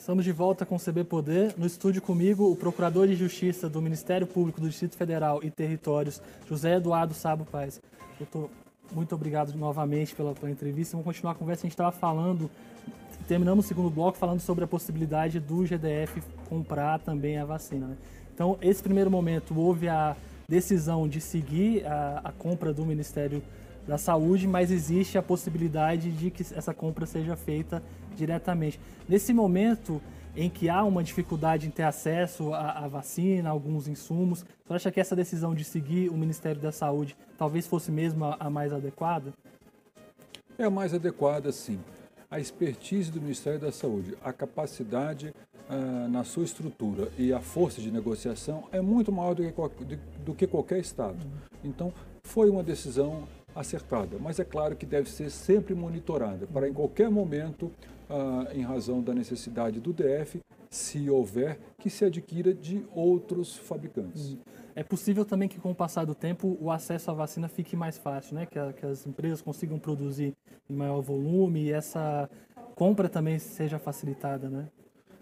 Estamos de volta com o CB Poder. No estúdio comigo, o Procurador de Justiça do Ministério Público do Distrito Federal e Territórios, José Eduardo Sabo Paz. Doutor, muito obrigado novamente pela, pela entrevista. Vamos continuar a conversa. A gente estava falando, terminamos o segundo bloco falando sobre a possibilidade do GDF comprar também a vacina. Né? Então, esse primeiro momento, houve a decisão de seguir a, a compra do Ministério da Saúde, mas existe a possibilidade de que essa compra seja feita diretamente. Nesse momento em que há uma dificuldade em ter acesso à, à vacina, alguns insumos, você acha que essa decisão de seguir o Ministério da Saúde talvez fosse mesmo a, a mais adequada? É a mais adequada, sim. A expertise do Ministério da Saúde, a capacidade ah, na sua estrutura e a força de negociação é muito maior do que, do que qualquer Estado. Então, foi uma decisão acertada, mas é claro que deve ser sempre monitorada para em qualquer momento, ah, em razão da necessidade do DF, se houver, que se adquira de outros fabricantes. É possível também que com o passar do tempo o acesso à vacina fique mais fácil, né? que, a, que as empresas consigam produzir em maior volume e essa compra também seja facilitada, né?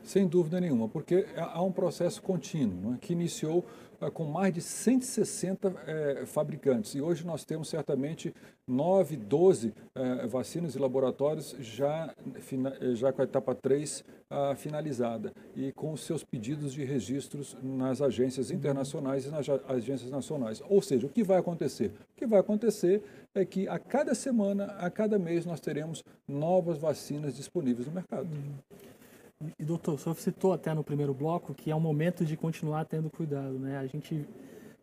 Sem dúvida nenhuma, porque há um processo contínuo né, que iniciou com mais de 160 uh, eh, fabricantes e hoje nós temos certamente 9, 12 uh, vacinas e laboratórios já, já com a etapa 3 ah, finalizada e com os seus pedidos de registros nas agências internacionais e nas agências nacionais. Ou seja, o que vai acontecer? O que vai acontecer é que a cada semana, a cada mês, nós teremos novas vacinas disponíveis no mercado. Uhum. E, doutor, o senhor citou até no primeiro bloco que é um momento de continuar tendo cuidado, né? A gente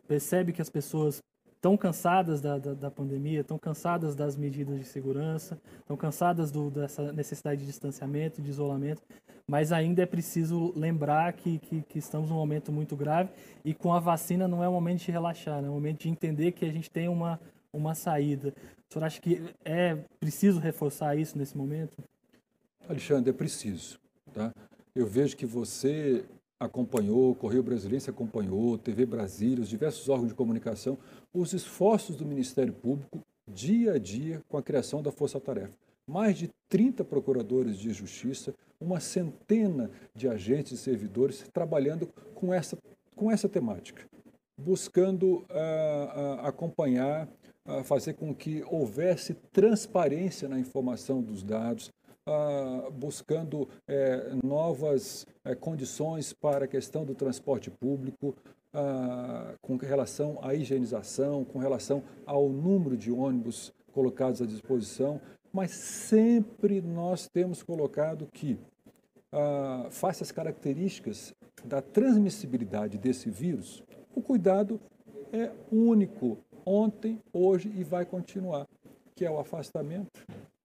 percebe que as pessoas estão cansadas da, da, da pandemia, estão cansadas das medidas de segurança, estão cansadas do, dessa necessidade de distanciamento, de isolamento, mas ainda é preciso lembrar que, que, que, estamos num momento muito grave e com a vacina não é o momento de relaxar, né? é o momento de entender que a gente tem uma, uma saída. O senhor acha que é preciso reforçar isso nesse momento? Alexandre, é preciso. Tá? Eu vejo que você acompanhou, Correio Brasileiro acompanhou, TV Brasília, os diversos órgãos de comunicação, os esforços do Ministério Público dia a dia com a criação da Força Tarefa. Mais de 30 procuradores de justiça, uma centena de agentes e servidores trabalhando com essa, com essa temática, buscando uh, uh, acompanhar, uh, fazer com que houvesse transparência na informação dos dados, ah, buscando é, novas é, condições para a questão do transporte público, ah, com relação à higienização, com relação ao número de ônibus colocados à disposição, mas sempre nós temos colocado que, ah, face às características da transmissibilidade desse vírus, o cuidado é único ontem, hoje e vai continuar, que é o afastamento,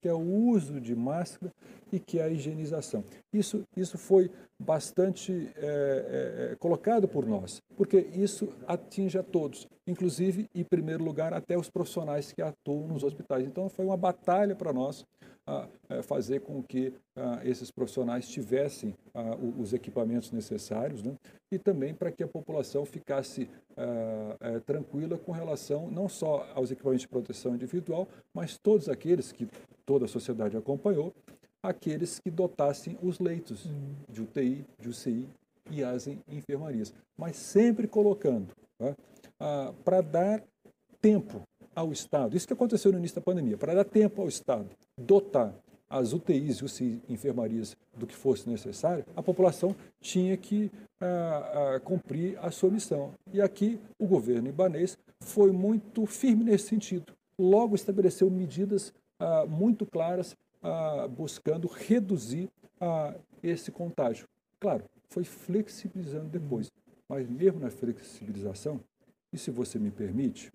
que é o uso de máscara e que é a higienização. Isso, isso foi bastante é, é, colocado por nós, porque isso atinge a todos, inclusive, em primeiro lugar, até os profissionais que atuam nos hospitais. Então, foi uma batalha para nós a, a fazer com que a, esses profissionais tivessem os equipamentos necessários né? e também para que a população ficasse tranquila com relação não só aos equipamentos de proteção individual, mas todos aqueles que toda a sociedade acompanhou, aqueles que dotassem os leitos de UTI, de UCI e as enfermarias, mas sempre colocando tá? para dar tempo ao Estado, isso que aconteceu no início da pandemia, para dar tempo ao Estado dotar as UTIs e UCI enfermarias do que fosse necessário, a população tinha que ah, ah, cumprir a sua missão. E aqui o governo ibanês foi muito firme nesse sentido. Logo estabeleceu medidas ah, muito claras ah, buscando reduzir ah, esse contágio. Claro, foi flexibilizando depois, mas mesmo na flexibilização, e se você me permite,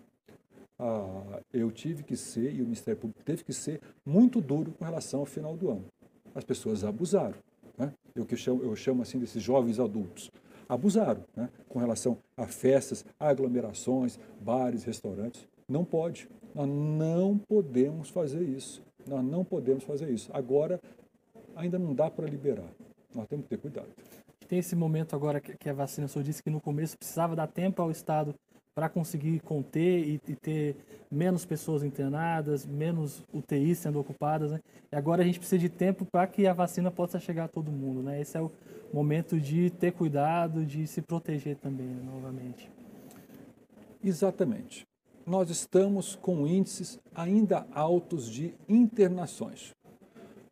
eu tive que ser, e o Ministério Público teve que ser, muito duro com relação ao final do ano. As pessoas abusaram. Né? Eu, que chamo, eu chamo assim desses jovens adultos. Abusaram né? com relação a festas, aglomerações, bares, restaurantes. Não pode. Nós não podemos fazer isso. Nós não podemos fazer isso. Agora, ainda não dá para liberar. Nós temos que ter cuidado. Tem esse momento agora que a vacina, o senhor disse que no começo precisava dar tempo ao Estado para conseguir conter e, e, ter menos pessoas internadas, menos UTIs sendo ocupadas. Né? E agora a gente precisa de tempo para que a vacina possa chegar a todo mundo. Né? Esse é o momento de ter cuidado, de se proteger também, né, novamente. Exatamente. Nós estamos com índices ainda altos de internações.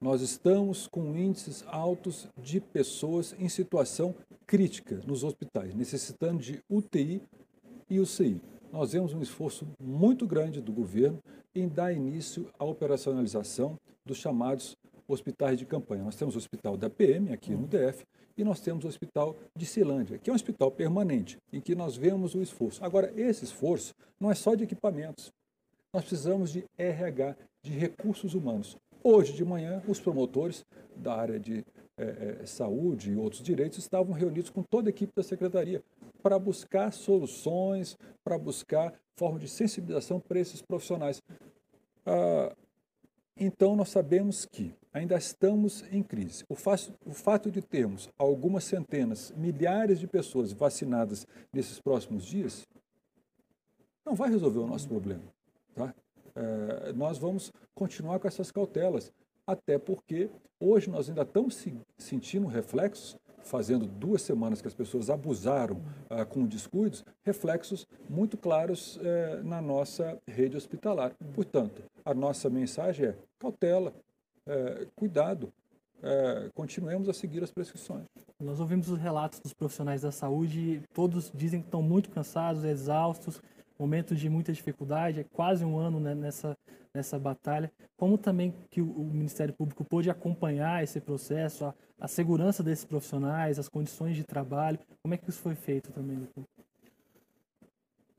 Nós estamos com índices altos de pessoas em situação crítica nos hospitais, necessitando de UTI e UCI. Nós vemos um esforço muito grande do governo em dar início à operacionalização dos chamados hospitais de campanha. Nós temos o hospital da PM aqui no DF e nós temos o hospital de Cilândia, que é um hospital permanente, em que nós vemos o esforço. Agora, esse esforço não é só de equipamentos. Nós precisamos de RH, de recursos humanos. Hoje de manhã, os promotores da área de é, saúde e outros direitos estavam reunidos com toda a equipe da secretaria para buscar soluções, para buscar forma de sensibilização para esses profissionais. Ah, então, nós sabemos que ainda estamos em crise. O, o fato de termos algumas centenas, milhares de pessoas vacinadas nesses próximos dias não vai resolver o nosso problema. Tá? É, nós vamos continuar com essas cautelas, até porque hoje nós ainda estamos sentindo reflexos fazendo duas semanas que as pessoas abusaram ah, com descuidos, reflexos muito claros eh, na nossa rede hospitalar. Portanto, a nossa mensagem é cautela, eh, cuidado, eh, continuemos a seguir as prescrições. Nós ouvimos os relatos dos profissionais da saúde, todos dizem que estão muito cansados, exaustos, momentos de muita dificuldade, é quase um ano né, nessa, nessa batalha. Como também que o, o Ministério Público pôde acompanhar esse processo, a, a, segurança desses profissionais, as condições de trabalho, como é que isso foi feito também, doutor?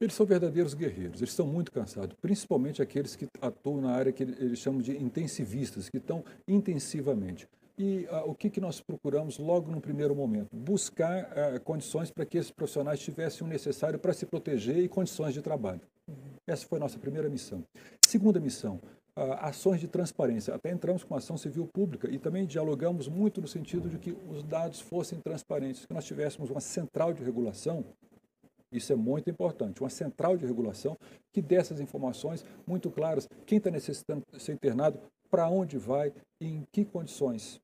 Eles são verdadeiros guerreiros, eles estão muito cansados, principalmente aqueles que atuam na área que eles chamam de intensivistas, que estão intensivamente. E uh, o que, que nós procuramos logo no primeiro momento? Buscar uh, condições para que esses profissionais tivessem o necessário para se proteger e condições de trabalho. Uhum. Essa foi a nossa primeira missão. Segunda missão, uh, ações de transparência. Até entramos com ação civil pública e também dialogamos muito no sentido de que os dados fossem transparentes, que nós tivéssemos uma central de regulação isso é muito importante. Uma central de regulação que dê essas informações muito claras. Quem está necessitando ser internado, para onde vai e em que condições.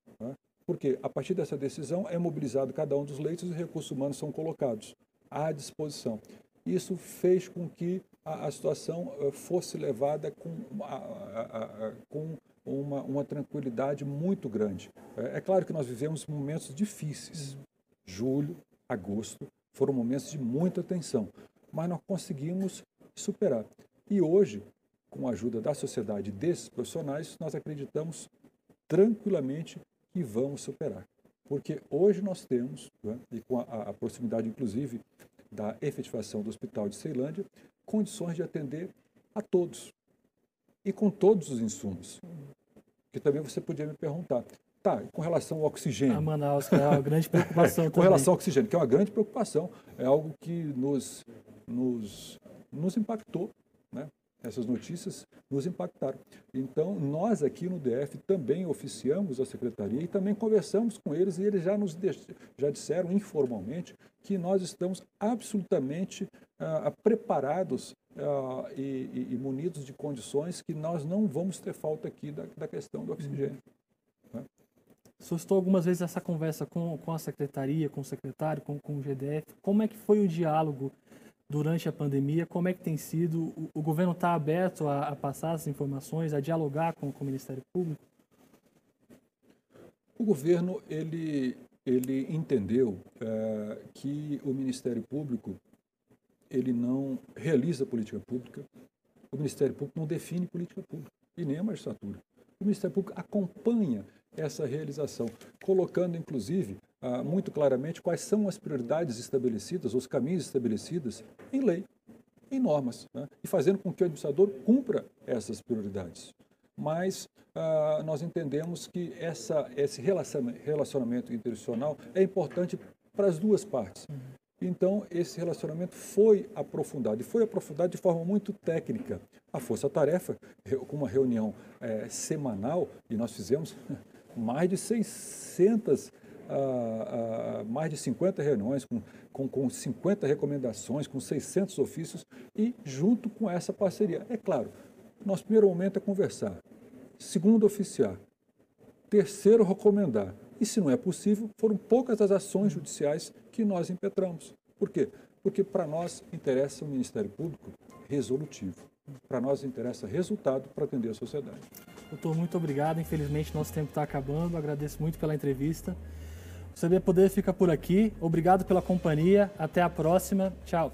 Porque a partir dessa decisão é mobilizado cada um dos leitos e os recursos humanos são colocados à disposição. Isso fez com que a, a situação uh, fosse levada com, a, a, com uma, uma, tranquilidade muito grande. É, é claro que nós vivemos momentos difíceis. Julho, agosto foram momentos de muita tensão, mas nós conseguimos superar. E hoje, com a ajuda da sociedade desses profissionais, nós acreditamos tranquilamente que vamos superar. Porque hoje nós temos, né, e com a, a, proximidade inclusive da efetivação do Hospital de Ceilândia, condições de atender a todos e com todos os insumos. Que também você podia me perguntar, tá, com relação ao oxigênio. A Manaus, que é uma grande preocupação Com relação ao oxigênio, que é uma grande preocupação, é algo que nos, nos, nos impactou, né? Essas notícias nos impactaram. Então, nós aqui no DF também oficiamos a secretaria e também conversamos com eles e eles já nos já disseram informalmente que nós estamos absolutamente ah, preparados ah, e, e, munidos de condições que nós não vamos ter falta aqui da, da questão do oxigênio. Né? Suscitou algumas vezes essa conversa com, com a secretaria, com o secretário, com, com o GDF. Como é que foi o diálogo durante a pandemia, como é que tem sido? O, governo está aberto a, a, passar essas informações, a dialogar com, com o Ministério Público? O governo ele, ele entendeu é, que o Ministério Público ele não realiza política pública, o Ministério Público não define política pública e nem a magistratura. O Ministério Público acompanha essa realização, colocando inclusive ah, muito claramente quais são as prioridades estabelecidas, os caminhos estabelecidos em lei, em normas, né? e fazendo com que o administrador cumpra essas prioridades. Mas ah, nós entendemos que essa, esse relacionamento internacional é importante para as duas partes. Então, esse relacionamento foi aprofundado, e foi aprofundado de forma muito técnica. A Força Tarefa, com uma reunião é, semanal, e nós fizemos mais de 600 mais de 50 reuniões, com, com, com 50 recomendações, com 600 ofícios e junto com essa parceria. É claro, nosso primeiro momento é conversar. Segundo, oficiar. Terceiro, recomendar. E se não é possível, foram poucas as ações judiciais que nós impetramos. Por quê? Porque para nós interessa o Ministério Público resolutivo. Para nós interessa resultado para atender a sociedade. Doutor, muito obrigado. Infelizmente, nosso tempo está acabando. Agradeço muito pela entrevista. O CB Poder fica por aqui. Obrigado pela companhia. Até a próxima. Tchau.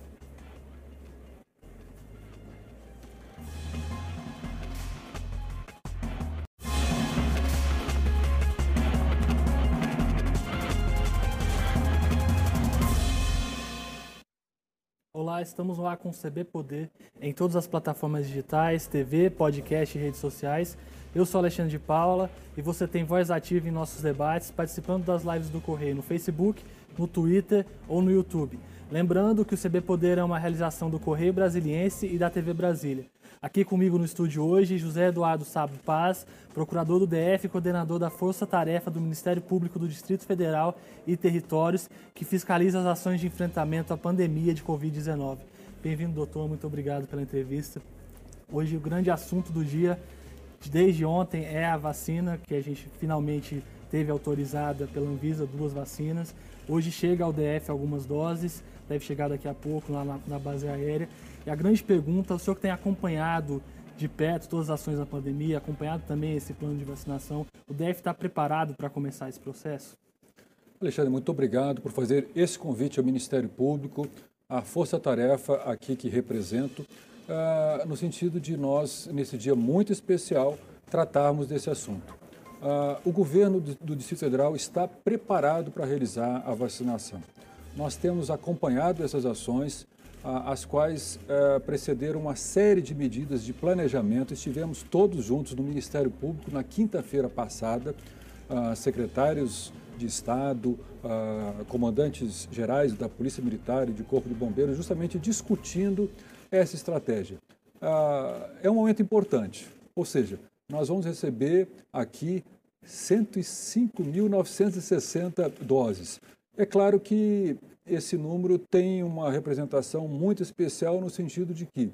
Estamos lá com o CB Poder em todas as plataformas digitais, TV, podcast e redes sociais. Eu sou Alexandre de Paula e você tem voz ativa em nossos debates, participando das lives do Correio no Facebook, no Twitter ou no YouTube. Lembrando que o CB Poder é uma realização do Correio Brasiliense e da TV Brasília. Aqui comigo no estúdio hoje, José Eduardo Sabo Paz, procurador do DF e coordenador da Força Tarefa do Ministério Público do Distrito Federal e Territórios, que fiscaliza as ações de enfrentamento à pandemia de Covid-19. Bem-vindo, doutor, muito obrigado pela entrevista. Hoje o grande assunto do dia, desde ontem, é a vacina, que a gente finalmente teve autorizada pela Anvisa, duas vacinas. Hoje chega ao DF algumas doses, deve chegar daqui a pouco lá na, na base aérea. E a grande pergunta, o senhor que tem acompanhado de perto todas as ações da pandemia, acompanhado também esse plano de vacinação, o DF está preparado para começar esse processo? Alexandre, muito obrigado por fazer esse convite ao Ministério Público, à Força Tarefa aqui que represento, uh, no sentido de nós, nesse dia muito especial, tratarmos desse assunto. Uh, o governo do Distrito Federal está preparado para realizar a vacinação. Nós temos acompanhado essas ações, as quais eh, precederam uma série de medidas de planejamento. Estivemos todos juntos no Ministério Público na quinta-feira passada, ah, secretários de Estado, ah, comandantes gerais da Polícia Militar e de Corpo de Bombeiros, justamente discutindo essa estratégia. Ah, é um momento importante, ou seja, nós vamos receber aqui 105.960 doses. É claro que esse número tem uma representação muito especial no sentido de que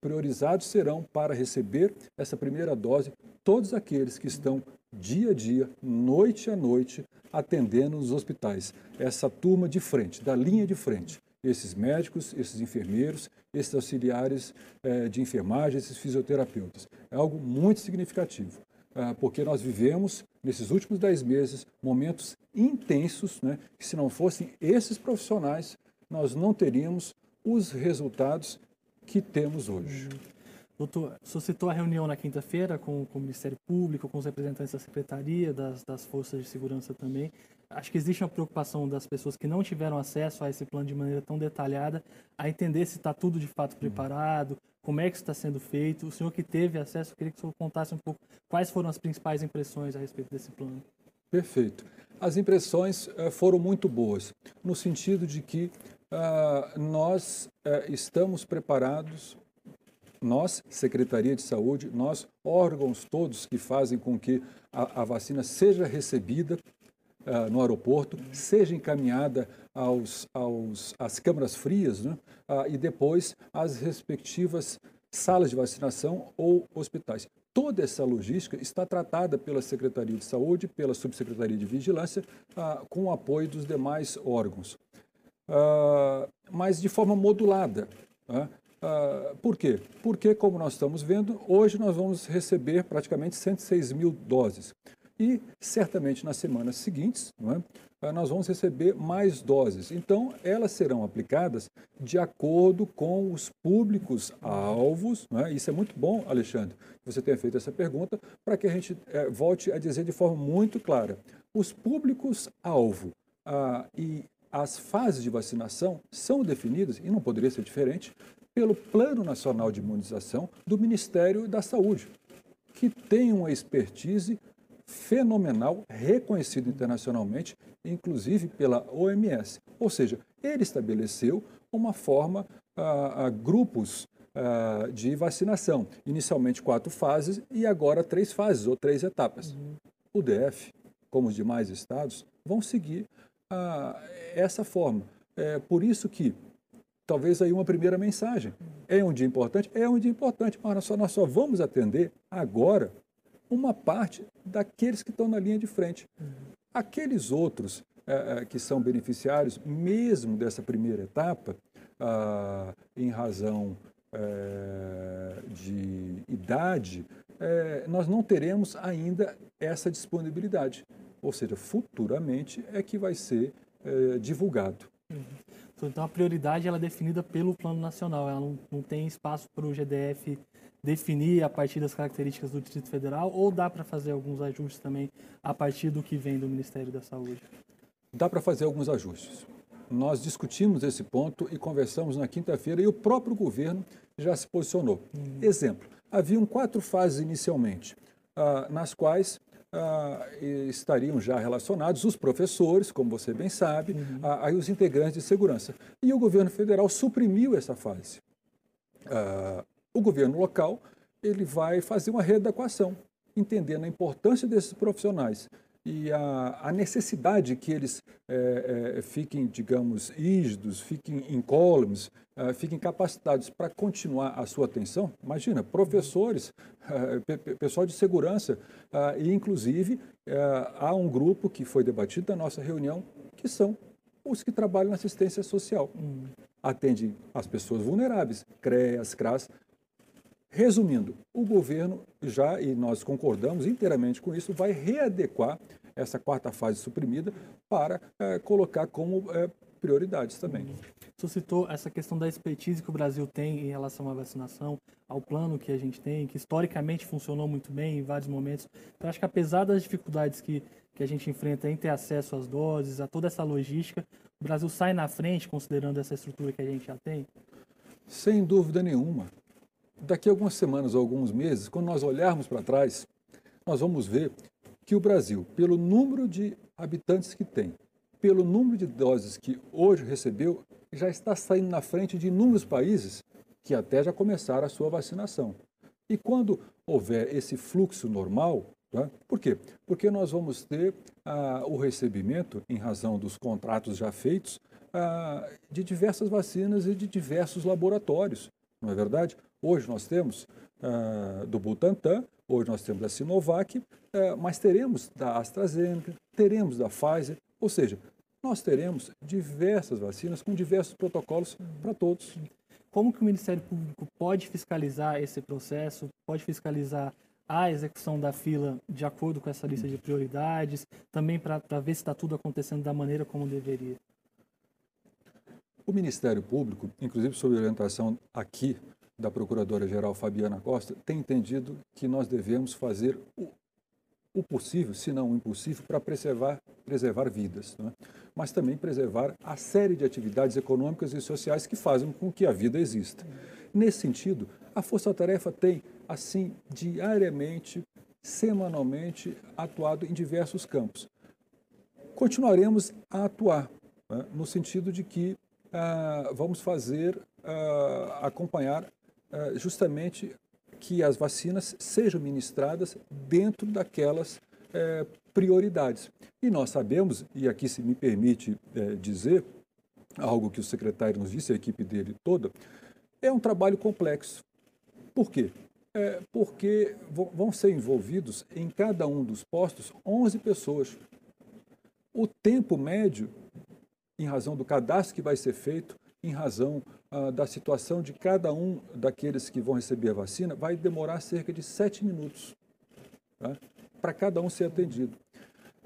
priorizados serão para receber essa primeira dose todos aqueles que estão dia a dia, noite a noite, atendendo nos hospitais. Essa turma de frente, da linha de frente. Esses médicos, esses enfermeiros, esses auxiliares eh, de enfermagem, esses fisioterapeutas. É algo muito significativo. Ah, porque nós vivemos, nesses últimos dez meses, momentos intensos, né, que se não fossem esses profissionais, nós não teríamos os resultados que temos hoje. Doutor, o senhor citou a reunião na quinta-feira com, com, o Ministério Público, com os representantes da Secretaria, das, das Forças de Segurança também. Acho que existe uma preocupação das pessoas que não tiveram acesso a esse plano de maneira tão detalhada, a entender se está tudo de fato preparado, como é que está sendo feito. O senhor que teve acesso, eu queria que o senhor contasse um pouco quais foram as principais impressões a respeito desse plano. Perfeito. As impressões uh, foram muito boas, no sentido de que uh, nós uh, estamos preparados, nós, Secretaria de Saúde, nós, órgãos todos que fazem com que a vacina seja recebida uh, no aeroporto, seja encaminhada aos, aos, às câmaras frias né, uh, e depois às respectivas salas de vacinação ou hospitais. Toda essa logística está tratada pela Secretaria de Saúde, pela Subsecretaria de Vigilância, uh, com o apoio dos demais órgãos. mas de forma modulada. Né. por quê? Porque, como nós estamos vendo, hoje nós vamos receber praticamente 106 mil doses. E certamente nas semanas seguintes, é? nós vamos receber mais doses. Então, elas serão aplicadas de acordo com os públicos alvos. É? Isso é muito bom, Alexandre, que você tenha feito essa pergunta, para que a gente é, volte a dizer de forma muito clara. Os públicos alvo ah, e as fases de vacinação são definidas, e não poderia ser diferente, pelo Plano Nacional de Imunização do Ministério da Saúde, que tem uma expertise fenomenal, reconhecido internacionalmente, inclusive pela OMS. Ou seja, ele estabeleceu uma forma, a grupos de vacinação. Inicialmente quatro fases e agora três fases ou três etapas. Uhum. O DF, como os demais estados, vão seguir ah, essa forma. É por isso que talvez aí uma primeira mensagem. É um dia importante? É um dia importante, mas nós só, nós só vamos atender agora uma parte daqueles que estão na linha de frente. Aqueles outros é, que são beneficiários, mesmo dessa primeira etapa, ah, em razão é, de idade, é, nós não teremos ainda essa disponibilidade. Ou seja, futuramente é que vai ser divulgado. Uhum. Então a prioridade ela é definida pelo Plano Nacional, ela não, não tem espaço para o GDF definir a partir das características do Distrito Federal ou dá para fazer alguns ajustes também a partir do que vem do Ministério da Saúde? Dá para fazer alguns ajustes. Nós discutimos esse ponto e conversamos na quinta-feira e o próprio governo já se posicionou. Uhum. Exemplo, haviam quatro fases inicialmente, ah, nas quais ah, estariam já relacionados os professores, como você bem sabe, uhum. ah, aí os integrantes de segurança. E o governo federal suprimiu essa fase. Ah, o governo local ele vai fazer uma readequação, entendendo a importância desses profissionais e a, a necessidade que eles é, é, fiquem, digamos, rígidos, fiquem incólumes, é, fiquem capacitados para continuar a sua atenção. Imagina, professores, pessoal de segurança, e inclusive há um grupo que foi debatido na nossa reunião, que são os que trabalham na assistência social. Hum. Atende as pessoas vulneráveis, CREAS, CRAS, Resumindo, o governo já, e nós concordamos inteiramente com isso, vai readequar essa quarta fase suprimida para é, colocar como é, prioridades também. Você citou essa questão da expertise que o Brasil tem em relação à vacinação, ao plano que a gente tem, que historicamente funcionou muito bem em vários momentos. Então, acho que apesar das dificuldades que, que a gente enfrenta em ter acesso às doses, a toda essa logística, o Brasil sai na frente considerando essa estrutura que a gente já tem? Sem dúvida nenhuma daqui a algumas semanas ou alguns meses, quando nós olharmos para trás, nós vamos ver que o Brasil, pelo número de habitantes que tem, pelo número de doses que hoje recebeu, já está saindo na frente de inúmeros países que até já começaram a sua vacinação. E quando houver esse fluxo normal, tá? por quê? Porque nós vamos ter ah, o recebimento, em razão dos contratos já feitos, ah, de diversas vacinas e de diversos laboratórios, não é verdade? Hoje nós temos uh, do Butantan, hoje nós temos da Sinovac, uh, mas teremos da AstraZeneca, teremos da Pfizer, ou seja, nós teremos diversas vacinas com diversos protocolos para todos. Como que o Ministério Público pode fiscalizar esse processo, pode fiscalizar a execução da fila de acordo com essa lista de prioridades, também para ver se está tudo acontecendo da maneira como deveria? O Ministério Público, inclusive sob orientação aqui da Procuradora-Geral Fabiana Costa, tem entendido que nós devemos fazer o, o possível, se não o impossível, para preservar, preservar vidas, é? mas também preservar a série de atividades econômicas e sociais que fazem com que a vida exista. Nesse sentido, a Força Tarefa tem, assim, diariamente, semanalmente, atuado em diversos campos. Continuaremos a atuar, né? no sentido de que ah, vamos fazer, ah, acompanhar eh, justamente que as vacinas sejam ministradas dentro daquelas é, prioridades. E nós sabemos, e aqui se me permite é, dizer, algo que o secretário nos disse, a equipe dele toda, é um trabalho complexo. Por quê? É porque vão ser envolvidos em cada um dos postos 11 pessoas. O tempo médio, em razão do cadastro que vai ser feito, em razão ah, da situação de cada um daqueles que vão receber a vacina, vai demorar cerca de sete minutos tá? para cada um ser atendido.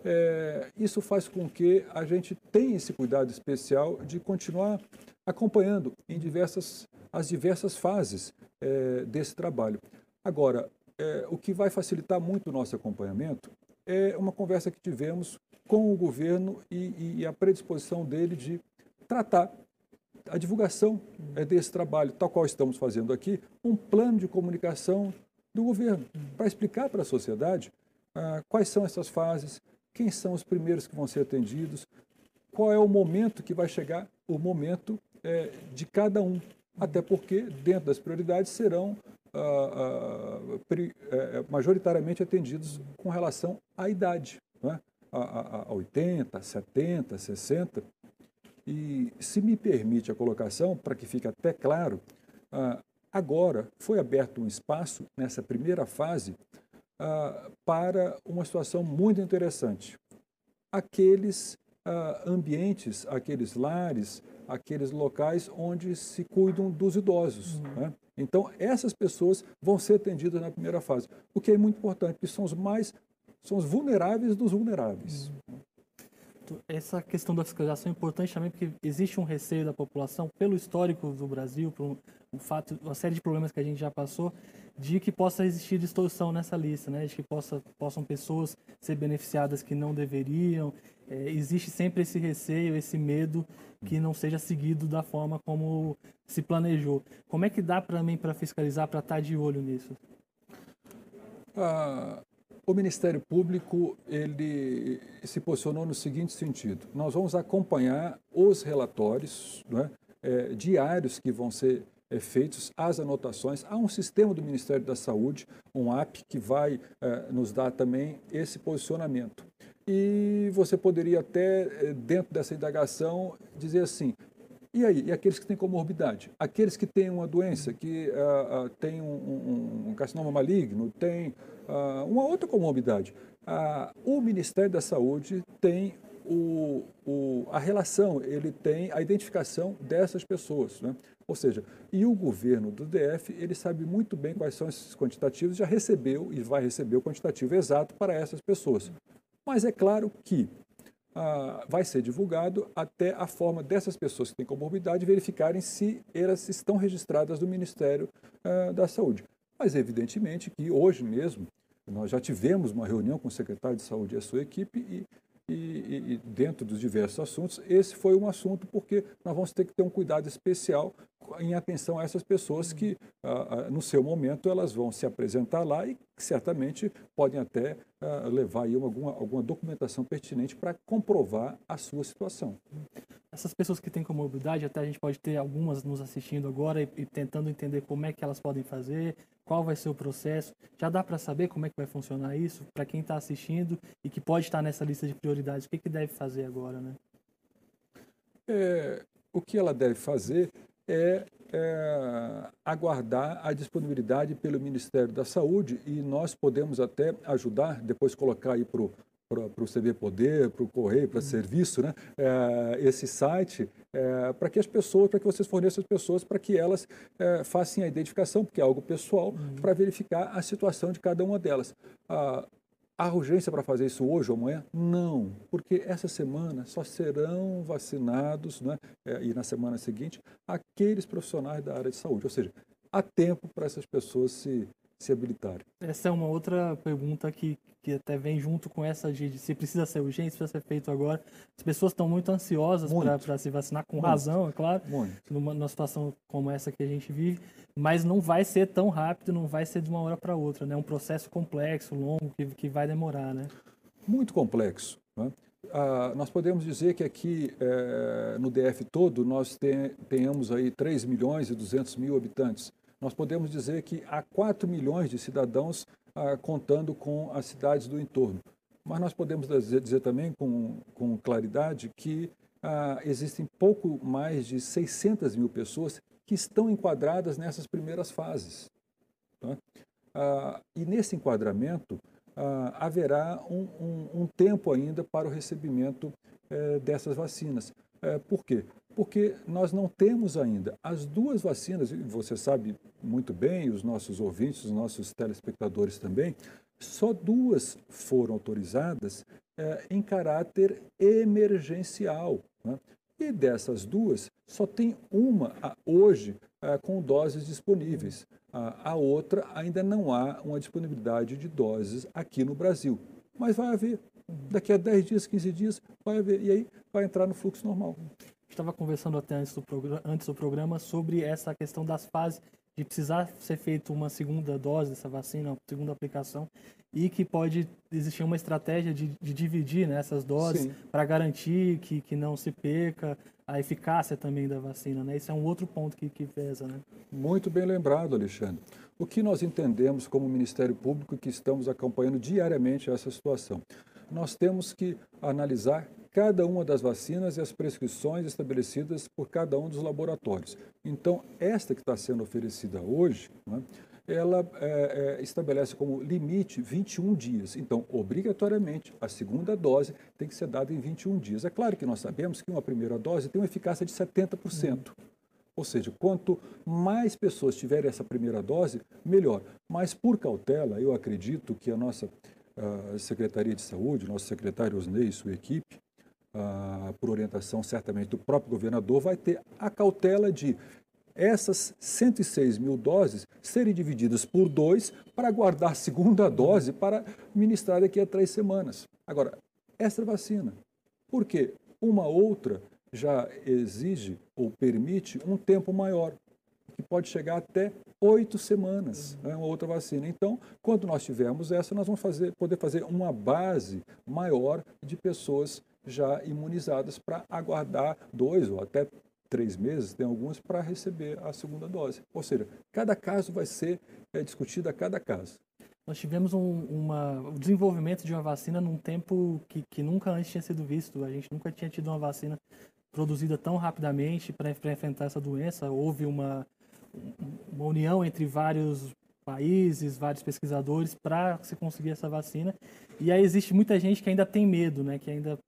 É, isso faz com que a gente tenha esse cuidado especial de continuar acompanhando em diversas, as diversas fases é, desse trabalho. Agora, é, o que vai facilitar muito o nosso acompanhamento é uma conversa que tivemos com o governo e, e a predisposição dele de tratar a divulgação é desse trabalho, tal qual estamos fazendo aqui, um plano de comunicação do governo, para explicar para a sociedade ah, quais são essas fases, quem são os primeiros que vão ser atendidos, qual é o momento que vai chegar, o momento é, de cada um. Até porque, dentro das prioridades, serão ah, ah, pri, é, majoritariamente atendidos com relação à idade. É? a, a, a 80, 70, 60. E se me permite a colocação, para que fique até claro, ah, agora foi aberto um espaço nessa primeira fase para uma situação muito interessante. Aqueles ambientes, aqueles lares, aqueles locais onde se cuidam dos idosos. Uhum. Né? Então, essas pessoas vão ser atendidas na primeira fase, o que é muito importante, porque são os mais são os vulneráveis dos vulneráveis. Uhum. Essa questão da fiscalização é importante também porque existe um receio da população, pelo histórico do Brasil, por um, um fato, uma série de problemas que a gente já passou, de que possa existir distorção nessa lista, né? de que possa, possam pessoas ser beneficiadas que não deveriam. É, existe sempre esse receio, esse medo que não seja seguido da forma como se planejou. Como é que dá também para fiscalizar, para estar tá de olho nisso? Ah, o Ministério Público ele se posicionou no seguinte sentido: nós vamos acompanhar os relatórios né, é, diários que vão ser feitos, as anotações. Há um sistema do Ministério da Saúde, um app que vai é, nos dar também esse posicionamento. E você poderia até, é, dentro dessa indagação, dizer assim: e aí? E aqueles que têm comorbidade? Aqueles que têm uma doença, que uh, uh, tem um, um, um, carcinoma maligno, tem uh, uma outra comorbidade. o Ministério da Saúde tem o, o, a relação, ele tem a identificação dessas pessoas. Né? Ou seja, e o governo do DF, ele sabe muito bem quais são esses quantitativos, já recebeu e vai receber o quantitativo exato para essas pessoas. Mas é claro que ah, vai ser divulgado até a forma dessas pessoas que têm comorbidade verificarem se elas estão registradas no Ministério ah, da Saúde. Mas, evidentemente, que hoje mesmo nós já tivemos uma reunião com o secretário de Saúde e a sua equipe e, e, e, dentro dos diversos assuntos, esse foi um assunto porque nós vamos ter que ter um cuidado especial em atenção a essas pessoas que, no seu momento, elas vão se apresentar lá e certamente podem até ah, levar aí alguma, alguma documentação pertinente para comprovar a sua situação. Essas pessoas que têm comorbidade, até a gente pode ter algumas nos assistindo agora e, e tentando entender como é que elas podem fazer, qual vai ser o processo. Já dá para saber como é que vai funcionar isso para quem está assistindo e que pode estar nessa lista de prioridades? O que, que deve fazer agora, né? É, o que ela deve fazer é, é, aguardar a disponibilidade pelo Ministério da Saúde e nós podemos até ajudar, depois colocar aí para o para o CV Poder, para o Correio, para o uhum. serviço, né? É, esse site, é, para que as pessoas, para que vocês forneçam as pessoas, para que elas é, façam a identificação, porque é algo pessoal, uhum. para verificar a situação de cada uma delas. Ah, Há urgência para fazer isso hoje ou amanhã? Não, porque essa semana só serão vacinados, né, e na semana seguinte, aqueles profissionais da área de saúde. Ou seja, há tempo para essas pessoas se, se habilitarem. Essa é uma outra pergunta que, que até vem junto com essa de, se precisa ser urgente, se precisa ser feito agora. As pessoas estão muito ansiosas para se vacinar, com muito. razão, é claro, muito. Numa, numa situação como essa que a gente vive, mas não vai ser tão rápido, não vai ser de uma hora para outra, né? É um processo complexo, longo, que, que vai demorar, né? Muito complexo. Né? Ah, nós podemos dizer que aqui é, no DF todo nós tenhamos aí 3 milhões e 200 mil habitantes nós podemos dizer que há 4 milhões de cidadãos ah, contando com as cidades do entorno. Mas nós podemos dizer, dizer também com, com claridade que ah, existem pouco mais de 600 mil pessoas que estão enquadradas nessas primeiras fases. Tá? Ah, e nesse enquadramento ah, haverá um, um, um, tempo ainda para o recebimento eh, dessas vacinas. Eh, por quê? Porque nós não temos ainda as duas vacinas, e você sabe muito bem, os nossos ouvintes, os nossos telespectadores também, só duas foram autorizadas é, em caráter emergencial. Né? E dessas duas, só tem uma hoje é, com doses disponíveis. A, a outra ainda não há uma disponibilidade de doses aqui no Brasil. Mas vai haver. Daqui a 10 dias, 15 dias, vai haver. E aí vai entrar no fluxo normal estava conversando até antes do, antes do programa sobre essa questão das fases de precisar ser feita uma segunda dose dessa vacina, uma segunda aplicação, e que pode existir uma estratégia de, de dividir né, essas doses para garantir que, que não se perca a eficácia também da vacina. Né? Isso é um outro ponto que, que pesa. Né? Muito bem lembrado, Alexandre. O que nós entendemos como Ministério Público que estamos acompanhando diariamente essa situação? nós temos que analisar cada uma das vacinas e as prescrições estabelecidas por cada um dos laboratórios. Então, esta que está sendo oferecida hoje, né, ela é, é, estabelece como limite 21 dias. Então, obrigatoriamente, a segunda dose tem que ser dada em 21 dias. É claro que nós sabemos que uma primeira dose tem uma eficácia de 70%. Uhum. Ou seja, quanto mais pessoas tiverem essa primeira dose, melhor. Mas, por cautela, eu acredito que a nossa a Secretaria de Saúde, nosso secretário Osnei e sua equipe, por orientação certamente do próprio governador, vai ter a cautela de essas 106 mil doses serem divididas por dois para guardar segunda dose para ministrar daqui a três semanas. Agora, essa vacina, por quê? Uma outra já exige ou permite um tempo maior, que pode chegar até oito semanas, é né, uma outra vacina. Então, quando nós tivermos essa, nós vamos fazer, poder fazer uma base maior de pessoas já imunizadas para aguardar dois ou até três meses, tem alguns, para receber a segunda dose. Ou seja, cada caso vai ser é, discutido a cada caso. Nós tivemos um, uma, o desenvolvimento de uma vacina num tempo que, que nunca antes tinha sido visto. A gente nunca tinha tido uma vacina produzida tão rapidamente para enfrentar essa doença. Houve uma, uma união entre vários países, vários pesquisadores para se conseguir essa vacina. E aí existe muita gente que ainda tem medo, né? que ainda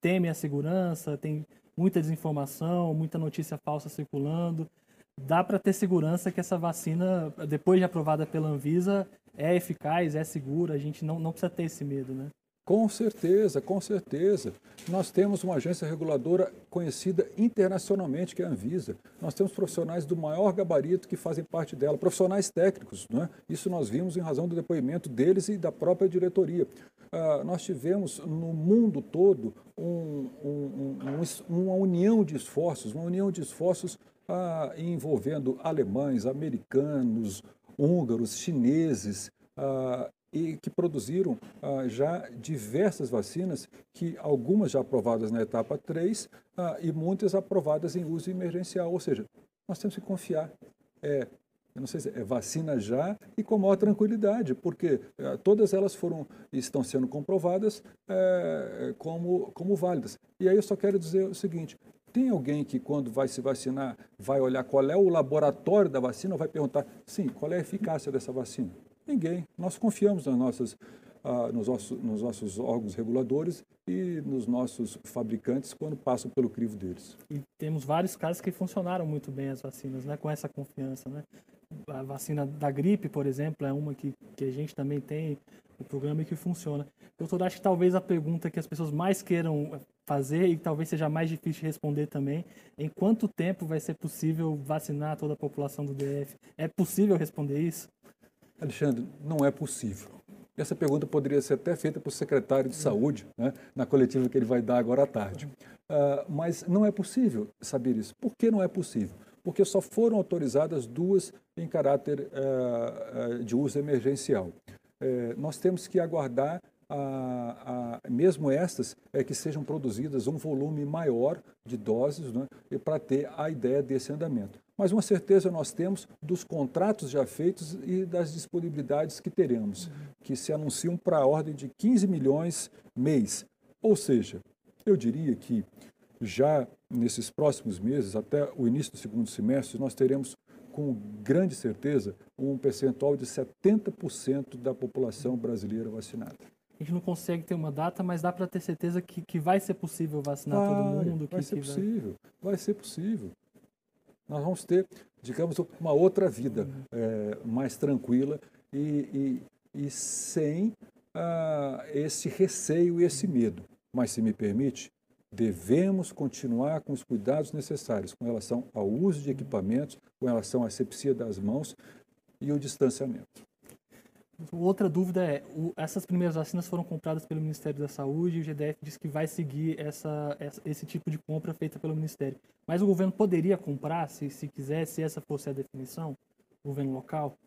teme a segurança, tem muita desinformação, muita notícia falsa circulando. Dá para ter segurança que essa vacina, depois de aprovada pela Anvisa, é eficaz, é segura, a gente não, não precisa ter esse medo, né? Com certeza, com certeza. Nós temos uma agência reguladora conhecida internacionalmente, que é a Anvisa. Nós temos profissionais do maior gabarito que fazem parte dela, profissionais técnicos. Né? Isso nós vimos em razão do depoimento deles e da própria diretoria. Uh, nós tivemos no mundo todo um, um, um, uma união de esforços, uma união de esforços uh, envolvendo alemães, americanos, húngaros, chineses, uh, e que produziram ah, já diversas vacinas, que algumas já aprovadas na etapa 3 ah, e muitas aprovadas em uso emergencial. Ou seja, nós temos que confiar. É, eu não sei se é vacina já e com maior tranquilidade, porque ah, todas elas foram estão sendo comprovadas é, como, como válidas. E aí eu só quero dizer o seguinte: tem alguém que, quando vai se vacinar, vai olhar qual é o laboratório da vacina, ou vai perguntar, sim, qual é a eficácia dessa vacina? Ninguém. Nós confiamos nas nossas, ah, nos, nossos, nos nossos órgãos reguladores e nos nossos fabricantes quando passam pelo crivo deles. E temos vários casos que funcionaram muito bem as vacinas, né, com essa confiança. Né? A vacina da gripe, por exemplo, é uma que, que a gente também tem o programa e que funciona. Doutor, acho que talvez a pergunta que as pessoas mais queiram fazer e talvez seja mais difícil de responder também, em quanto tempo vai ser possível vacinar toda a população do DF? É possível responder isso? Alexandre, não é possível. Essa pergunta poderia ser até feita para o secretário de Saúde, né, na coletiva que ele vai dar agora à tarde. Uh, mas não é possível saber isso. Por que não é possível? Porque só foram autorizadas duas em caráter uh, uh, de uso emergencial. Eh, nós temos que aguardar a, a, mesmo estas, é que sejam produzidas um volume maior de doses né, para ter a ideia desse andamento. Mas uma certeza nós temos dos contratos já feitos e das disponibilidades que teremos, que se anunciam para a ordem de 15 milhões mês. Ou seja, eu diria que já nesses próximos meses, até o início do segundo semestre, nós teremos com grande certeza um percentual de 70% da população brasileira vacinada a gente não consegue ter uma data, mas dá para ter certeza que, que vai ser possível vacinar vai, todo mundo. Vai ser possível, vai... vai... ser possível. Nós vamos ter, digamos, uma outra vida uhum. é, mais tranquila e, e, e sem ah, esse receio e esse medo. Mas, se me permite, devemos continuar com os cuidados necessários com relação ao uso de equipamentos, com relação à asepsia das mãos e o distanciamento. Outra dúvida é, o, essas primeiras vacinas foram compradas pelo Ministério da Saúde e o GDF diz que vai seguir essa, essa, esse tipo de compra feita pelo Ministério. Mas o governo poderia comprar, se, se quiser, se essa fosse a definição, o governo local?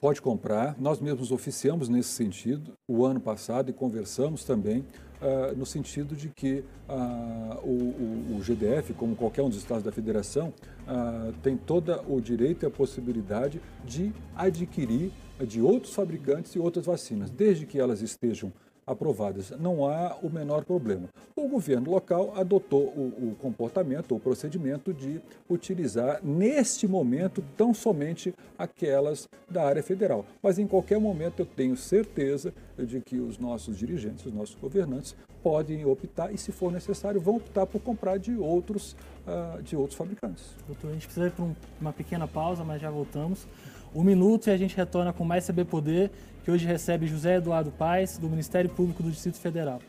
Pode comprar. Nós mesmos oficiamos nesse sentido o ano passado e conversamos também uh, no sentido de que uh, o, o, o, GDF, como qualquer um dos estados da federação, uh, tem todo o direito e a possibilidade de adquirir de outros fabricantes e outras vacinas, desde que elas estejam aprovadas. Não há o menor problema. O governo local adotou o, o comportamento, o procedimento de utilizar, neste momento, tão somente aquelas da área federal. Mas em qualquer momento eu tenho certeza de que os nossos dirigentes, os nossos governantes, podem optar e, se for necessário, vão optar por comprar de outros, uh, de outros fabricantes. Doutor, a gente precisa ir para um, uma pequena pausa, mas já voltamos. Um minuto e a gente retorna com mais CB Poder, que hoje recebe José Eduardo Paes, do Ministério Público do Distrito Federal.